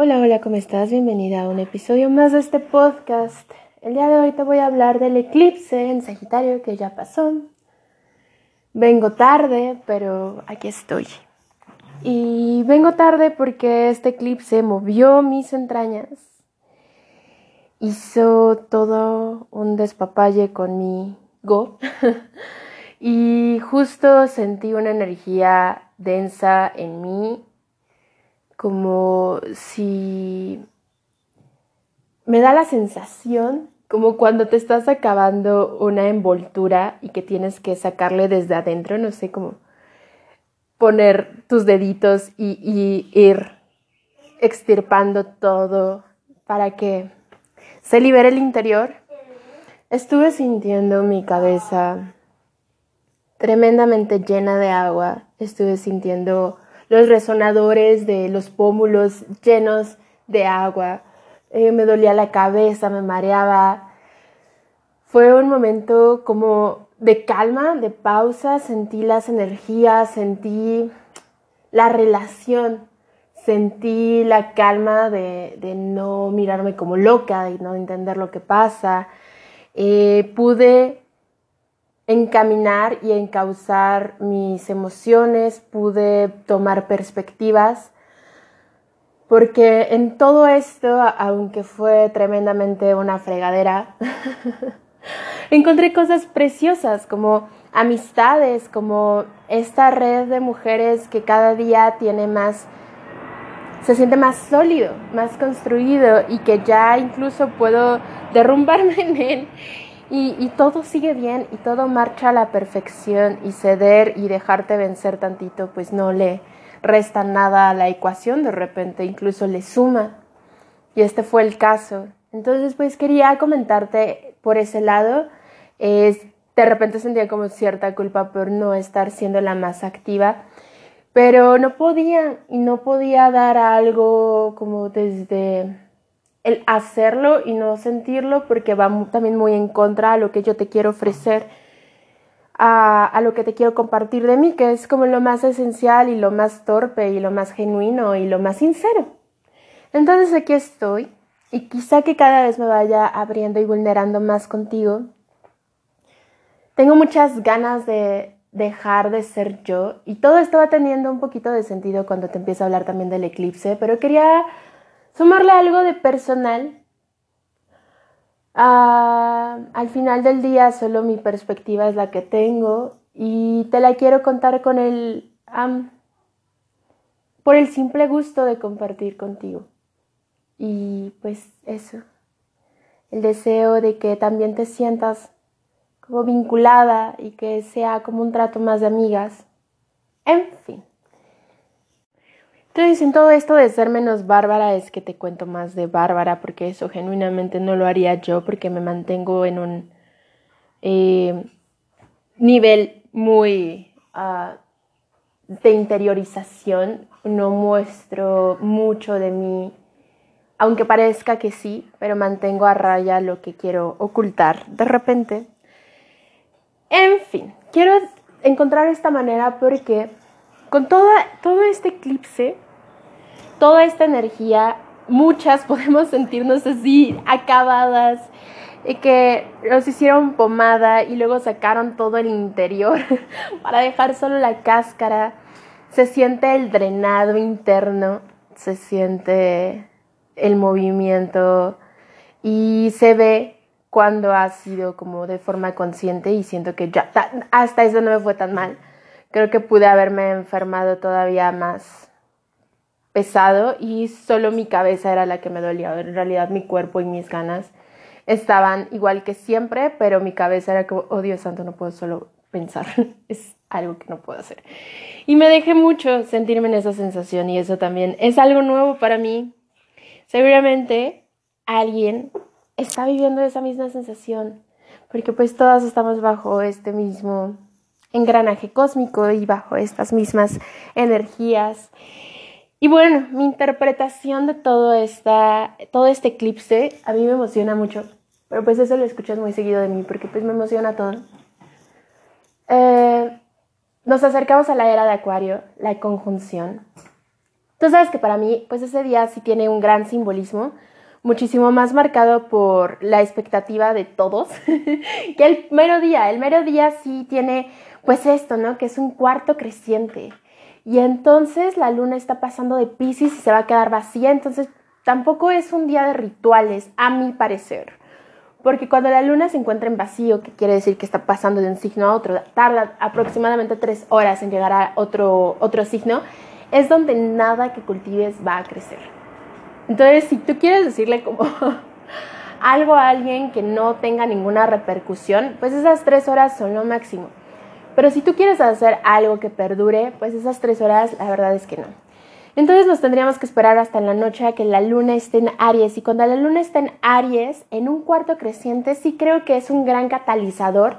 Hola, hola, ¿cómo estás? Bienvenida a un episodio más de este podcast. El día de hoy te voy a hablar del eclipse en Sagitario que ya pasó. Vengo tarde, pero aquí estoy. Y vengo tarde porque este eclipse movió mis entrañas. Hizo todo un despapalle conmigo. y justo sentí una energía densa en mí como si me da la sensación como cuando te estás acabando una envoltura y que tienes que sacarle desde adentro, no sé cómo poner tus deditos y, y ir extirpando todo para que se libere el interior. Estuve sintiendo mi cabeza tremendamente llena de agua, estuve sintiendo los resonadores de los pómulos llenos de agua. Eh, me dolía la cabeza, me mareaba. Fue un momento como de calma, de pausa, sentí las energías, sentí la relación, sentí la calma de, no mirarme como loca, y no entender lo que pasa. Eh, pude encaminar y encauzar mis emociones, pude tomar perspectivas, porque en todo esto, aunque fue tremendamente una fregadera, encontré cosas preciosas como amistades, como esta red de mujeres que cada día tiene más, se siente más sólido, más construido y que ya incluso puedo derrumbarme en él y, todo sigue bien y todo marcha a la perfección y ceder y dejarte vencer tantito, pues no le resta nada a la ecuación, de repente incluso le suma. Y este fue el caso. Entonces, pues quería comentarte por ese lado. Es, de repente sentía como cierta culpa por no estar siendo la más activa, pero no podía y no podía dar algo como desde el hacerlo y no sentirlo porque va también muy en contra a lo que yo te quiero ofrecer, a, a, lo que te quiero compartir de mí, que es como lo más esencial y lo más torpe y lo más genuino y lo más sincero. Entonces aquí estoy y quizá que cada vez me vaya abriendo y vulnerando más contigo. Tengo muchas ganas de dejar de ser yo y todo esto va teniendo un poquito de sentido cuando te empiezo a hablar también del eclipse, pero quería sumarle algo de personal. Ah, al final del día solo mi perspectiva es la que tengo y te la quiero contar con el por el simple gusto de compartir contigo. Y pues eso, el deseo de que también te sientas como vinculada y que sea como un trato más de amigas. En fin. Entonces, en todo esto de ser menos bárbara es que te cuento más de bárbara, porque eso genuinamente no lo haría yo, porque me mantengo en un eh, nivel muy ah, de interiorización, no muestro mucho de mí, aunque parezca que sí, pero mantengo a raya lo que quiero ocultar de repente. En fin, quiero encontrar esta manera porque con toda, todo este eclipse toda esta energía, muchas podemos sentirnos así, acabadas, y que nos hicieron pomada y luego sacaron todo el interior para dejar solo la cáscara. Se siente el drenado interno, se siente el movimiento y se ve cuando ha sido como de forma consciente y siento que ya hasta eso no me fue tan mal. Creo que pude haberme enfermado todavía más pesado y solo mi cabeza era la que me dolía. En realidad mi cuerpo y mis ganas estaban igual que siempre, pero mi cabeza era como, oh Dios santo, no puedo solo pensar, es algo que no puedo hacer. Y me dejé mucho sentirme en esa sensación y eso también es algo nuevo para mí. Seguramente alguien está viviendo esa misma sensación, porque pues todas estamos bajo este mismo engranaje cósmico y bajo estas mismas energías. Y bueno, mi interpretación de todo, esta, todo este eclipse a mí me emociona mucho, pero pues eso lo escuchas muy seguido de mí porque pues me emociona todo. Eh, nos acercamos a la era de Acuario, la conjunción. Tú sabes que para mí, pues ese día sí tiene un gran simbolismo, muchísimo más marcado por la expectativa de todos, que el mero día. El mero día sí tiene, pues esto, ¿no? Que es un cuarto creciente. Y entonces la luna está pasando de Pisces y se va a quedar vacía, entonces tampoco es un día de rituales, a mi parecer. Porque cuando la luna se encuentra en vacío, que quiere decir que está pasando de un signo a otro, tarda aproximadamente tres horas en llegar a otro, otro signo, es donde nada que cultives va a crecer. Entonces, si tú quieres decirle algo a alguien que no tenga ninguna repercusión, pues esas tres horas son lo máximo. Pero si tú quieres hacer algo que perdure, pues esas tres horas, la verdad es que no. Entonces nos tendríamos que esperar hasta en la noche a que la luna esté en Aries. Y cuando la luna está en Aries, en un cuarto creciente, sí creo que es un gran catalizador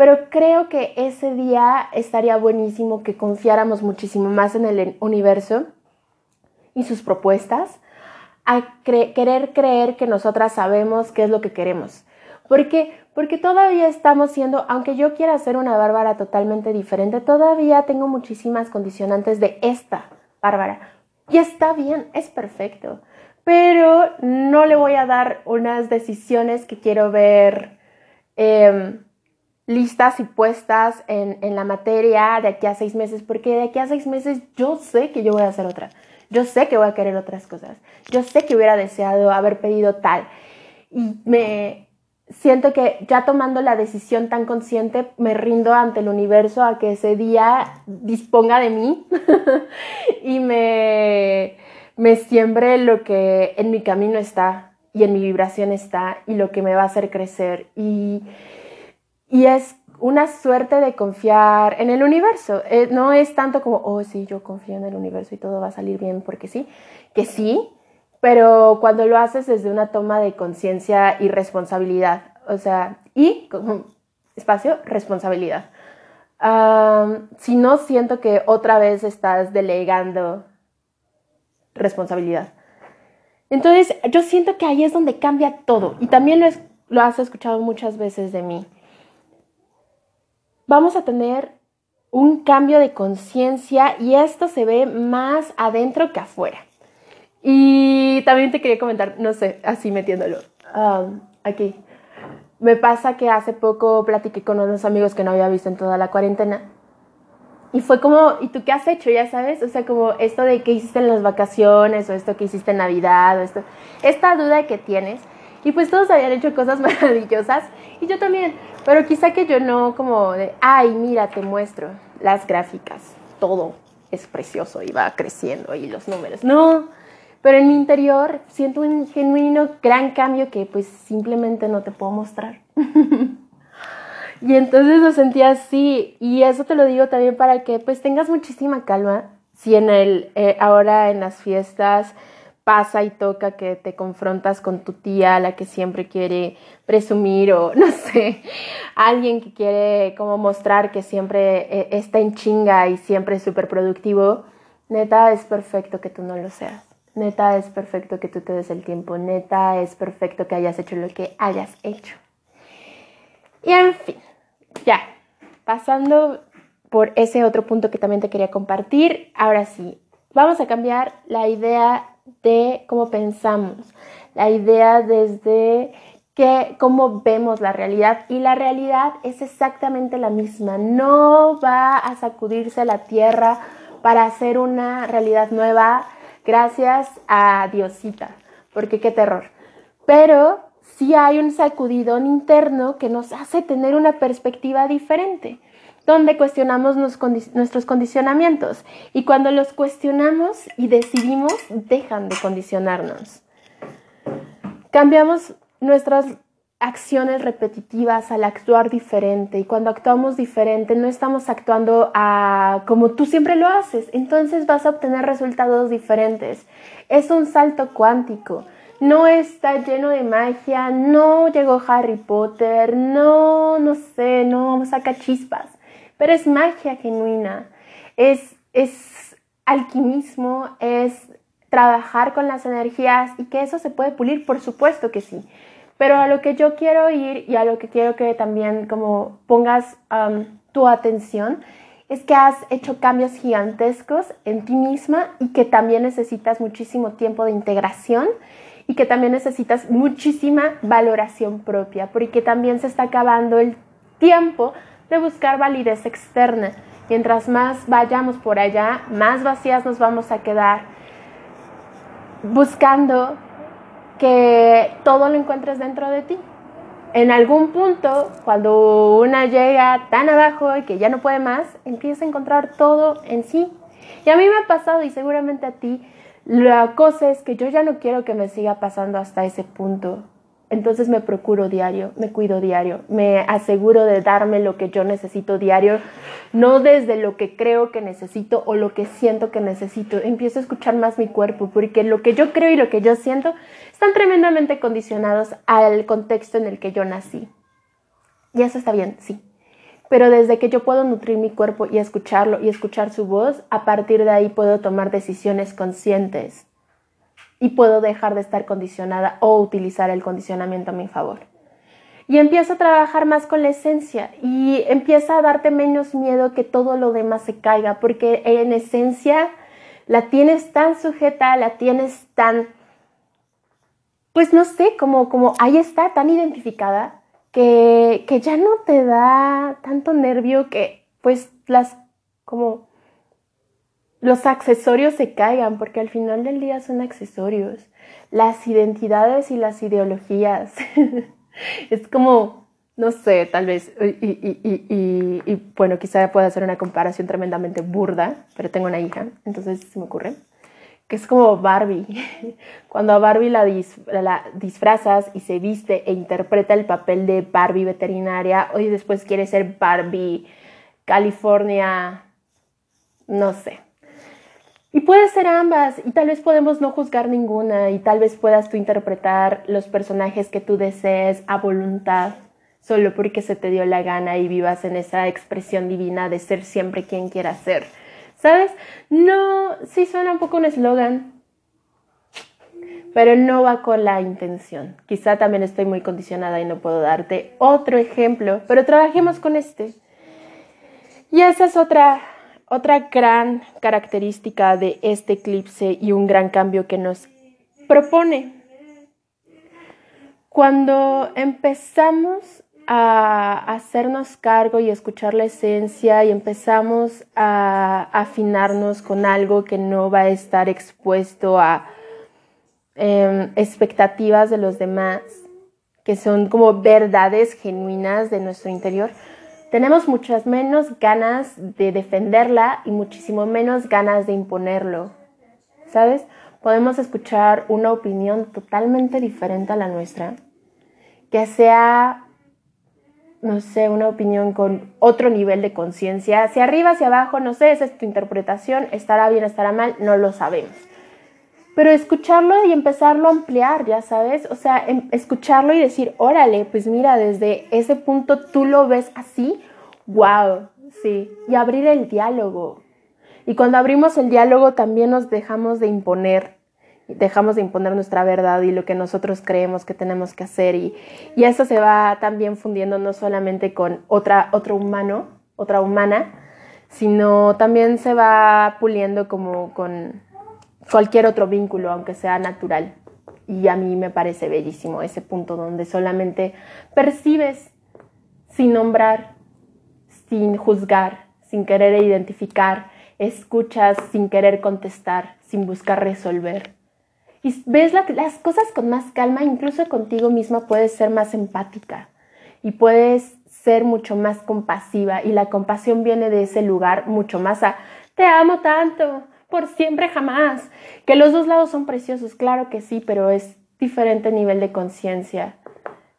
pero creo que ese día estaría buenísimo que confiáramos muchísimo más en el universo y sus propuestas, a querer creer que nosotras sabemos qué es lo que queremos. ¿Por qué? Porque todavía estamos siendo, aunque yo quiera ser una Bárbara totalmente diferente, todavía tengo muchísimas condicionantes de esta Bárbara. Y está bien, es perfecto. Pero no le voy a dar unas decisiones que quiero ver em, listas y puestas en, la materia de aquí a seis meses, porque de aquí a seis meses yo sé que yo voy a hacer otra. Yo sé que voy a querer otras cosas. Yo sé que hubiera deseado haber pedido tal. Y me siento que ya tomando la decisión tan consciente, me rindo ante el universo a que ese día disponga de mí y me, me siembre lo que en mi camino está y en mi vibración está y lo que me va a hacer crecer. Y y es una suerte de confiar en el universo. Eh, no es tanto como, oh, sí, yo confío en el universo y todo va a salir bien porque sí, que sí, pero cuando lo haces desde una toma de conciencia y responsabilidad, o sea, y, espacio, responsabilidad. si no, siento que otra vez estás delegando responsabilidad. Entonces, yo siento que ahí es donde cambia todo. Y también lo, lo has escuchado muchas veces de mí vamos a tener un cambio de conciencia y esto se ve más adentro que afuera. Y también te quería comentar, no sé, así metiéndolo um, aquí. Me pasa que hace poco platiqué con unos amigos que no había visto en toda la cuarentena. Y fue como, ¿y tú qué has hecho? Ya sabes, o sea, como esto de qué hiciste en las vacaciones o esto que hiciste en Navidad o esto, esta duda que tienes. Y pues todos habían hecho cosas maravillosas y yo también. Pero quizá que yo no como de, ay, mira, te muestro las gráficas, todo es precioso y va creciendo y los números. No, pero en mi interior siento un genuino gran cambio que pues simplemente no te puedo mostrar. y entonces lo sentí así y eso te lo digo también para que pues tengas muchísima calma. Si en el, eh, ahora en las fiestas pasa y toca que te confrontas con tu tía, la que siempre quiere presumir o no sé, alguien que quiere como mostrar que siempre eh, está en chinga y siempre es súper productivo, neta es perfecto que tú no lo seas. Neta es perfecto que tú te des el tiempo, neta es perfecto que hayas hecho lo que hayas hecho. Y en fin, ya, pasando por ese otro punto que también te quería compartir, ahora sí, vamos a cambiar la idea de cómo pensamos, la idea desde que cómo vemos la realidad y la realidad es exactamente la misma, no va a sacudirse la tierra para hacer una realidad nueva gracias a Diosita, porque qué terror. Pero sí hay un sacudidón interno que nos hace tener una perspectiva diferente donde cuestionamos nuestros condicionamientos. Y cuando los cuestionamos y decidimos, dejan de condicionarnos. Cambiamos nuestras acciones repetitivas al actuar diferente. Y cuando actuamos diferente no estamos actuando a como tú siempre lo haces, entonces vas a obtener resultados diferentes. Es un salto cuántico, no está lleno de magia, no llegó Harry Potter, no, no sé, no saca chispas. Pero es magia genuina, es, es alquimismo, es trabajar con las energías y que eso se puede pulir, por supuesto que sí. Pero a lo que yo quiero ir y a lo que quiero que también como pongas um, tu atención es que has hecho cambios gigantescos en ti misma y que también necesitas muchísimo tiempo de integración y que también necesitas muchísima valoración propia, porque también se está acabando el tiempo de buscar validez externa. Mientras más vayamos por allá, más vacías nos vamos a quedar buscando que todo lo encuentres dentro de ti en algún punto, cuando una llega tan abajo y que ya no puede más, empieza a encontrar todo en sí. Y a mí me ha pasado y seguramente a ti, la cosa es que yo ya no quiero que me siga pasando hasta ese punto. Entonces me procuro diario, me cuido diario, me aseguro de darme lo que yo necesito diario, no desde lo que creo que necesito o lo que siento que necesito. Empiezo a escuchar más mi cuerpo, porque lo que yo creo y lo que yo siento están tremendamente condicionados al contexto en el que yo nací. Y eso está bien, sí. Pero desde que yo puedo nutrir mi cuerpo y escucharlo y escuchar su voz, a partir de ahí puedo tomar decisiones conscientes y puedo dejar de estar condicionada o utilizar el condicionamiento a mi favor. Y empieza a trabajar más con la esencia y empieza a darte menos miedo que todo lo demás se caiga, porque en esencia la tienes tan sujeta, la tienes tan, pues no sé, como, como ahí está, tan identificada, que, que ya no te da tanto nervio que pues las como los accesorios se caigan, porque al final del día son accesorios. Las identidades y las ideologías. es como, no sé, tal vez, y, bueno, quizá pueda hacer una comparación tremendamente burda, pero tengo una hija, entonces se me ocurre, que es como Barbie. Cuando a Barbie la, la disfrazas y se viste e interpreta el papel de Barbie veterinaria, hoy después quiere ser Barbie California, no sé y puede ser ambas, y tal vez podemos no juzgar ninguna, y tal vez puedas tú interpretar los personajes que tú desees a voluntad, solo porque se te dio la gana y vivas en esa expresión divina de ser siempre quien quieras ser. ¿Sabes? No, sí suena un poco un eslogan, pero no va con la intención. Quizá también estoy muy condicionada y no puedo darte otro ejemplo, pero trabajemos con este. Y esa es otra otra gran característica de este eclipse y un gran cambio que nos propone. Cuando empezamos a hacernos cargo y escuchar la esencia y empezamos a afinarnos con algo que no va a estar expuesto a em, expectativas de los demás, que son como verdades genuinas de nuestro interior, tenemos muchas menos ganas de defenderla y muchísimo menos ganas de imponerlo. ¿Sabes? Podemos escuchar una opinión totalmente diferente a la nuestra, que sea, no sé, una opinión con otro nivel de conciencia, hacia arriba, hacia abajo, no sé, esa es tu interpretación, estará bien, estará mal, no lo sabemos. Pero escucharlo y empezarlo a ampliar, ya sabes, o sea, em, escucharlo y decir, órale, pues mira, desde ese punto tú lo ves así, wow, sí, y abrir el diálogo. Y cuando abrimos el diálogo también nos dejamos de imponer, dejamos de imponer nuestra verdad y lo que nosotros creemos que tenemos que hacer. Y, y eso se va también fundiendo no solamente con otra, otro humano, otra humana, sino también se va puliendo como con cualquier otro vínculo, aunque sea natural. Y a mí me parece bellísimo ese punto donde solamente percibes sin nombrar, sin juzgar, sin querer identificar, escuchas sin querer contestar, sin buscar resolver. Y ves las cosas con más calma, incluso contigo misma puedes ser más empática y puedes ser mucho más compasiva y la compasión viene de ese lugar mucho más a te amo tanto, por siempre jamás. Que los dos lados son preciosos, claro que sí, pero es diferente nivel de conciencia.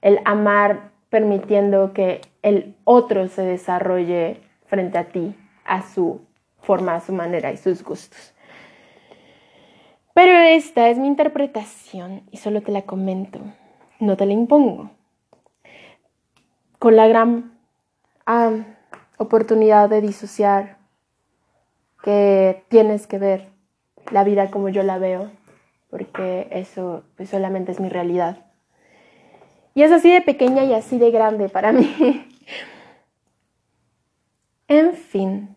El amar permitiendo que el otro se desarrolle frente a ti, a su forma, a su manera y sus gustos. Pero esta es mi interpretación y solo te la comento, no te la impongo. Con la gran ah, oportunidad de disociar que tienes que ver la vida como yo la veo, porque eso pues, solamente es mi realidad. Y es así de pequeña y así de grande para mí. en fin,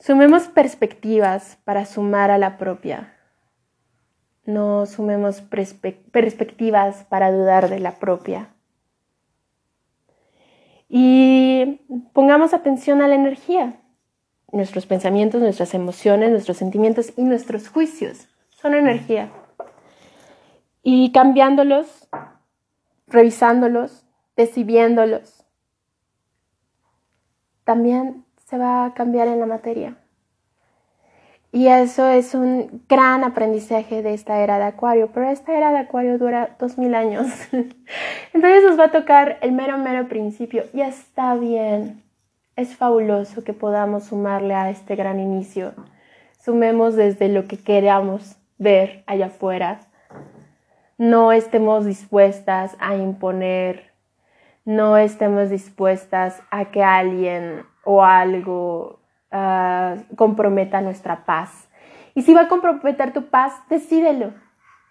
Sumemos perspectivas para sumar a la propia. No sumemos perspectivas para dudar de la propia. Y pongamos atención a la energía. Nuestros pensamientos, nuestras emociones, nuestros sentimientos y nuestros juicios son energía. Y cambiándolos, revisándolos, decidiéndolos, también se va a cambiar en la materia. Y eso es un gran aprendizaje de esta era de Acuario, pero esta era de Acuario dura dos mil años. Entonces nos va a tocar el mero, mero principio y está bien. Es fabuloso que podamos sumarle a este gran inicio. Sumemos desde lo que queramos ver allá afuera. No estemos dispuestas a imponer, no estemos dispuestas a que alguien o algo uh, comprometa nuestra paz. Y si va a comprometer tu paz, decídelo.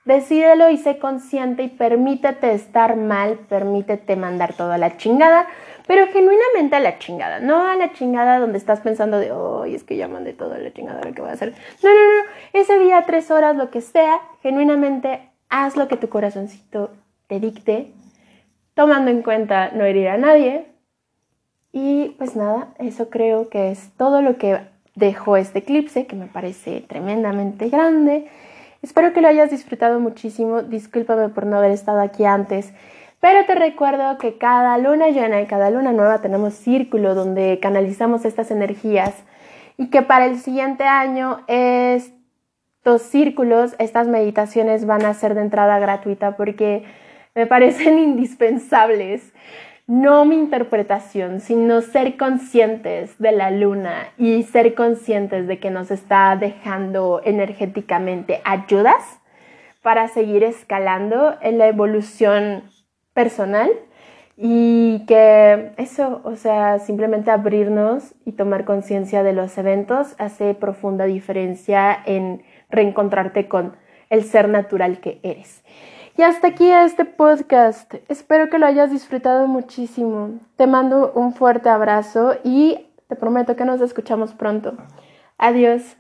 Decídelo y sé consciente y permítete estar mal, permítete mandar todo a la chingada, pero genuinamente a la chingada, no a la chingada donde estás pensando de, oh, es que ya mandé todo a la chingada, ¿qué voy a hacer? No, no, no, ese día, tres horas, lo que sea, genuinamente haz lo que tu corazoncito te dicte, tomando en cuenta no herir a nadie, y pues nada, eso creo que es todo lo que dejó este eclipse, que me parece tremendamente grande. Espero que lo hayas disfrutado muchísimo. Discúlpame por no haber estado aquí antes. Pero te recuerdo que cada luna llena y cada luna nueva tenemos círculo donde canalizamos estas energías y que para el siguiente año estos círculos, estas meditaciones van a ser de entrada gratuita porque me parecen indispensables no mi interpretación, sino ser conscientes de la luna y ser conscientes de que nos está dejando energéticamente ayudas para seguir escalando en la evolución personal y que eso, o sea, simplemente abrirnos y tomar conciencia de los eventos hace profunda diferencia en reencontrarte con el ser natural que eres. Y hasta aquí este podcast. Espero que lo hayas disfrutado muchísimo. Te mando un fuerte abrazo y te prometo que nos escuchamos pronto. Adiós.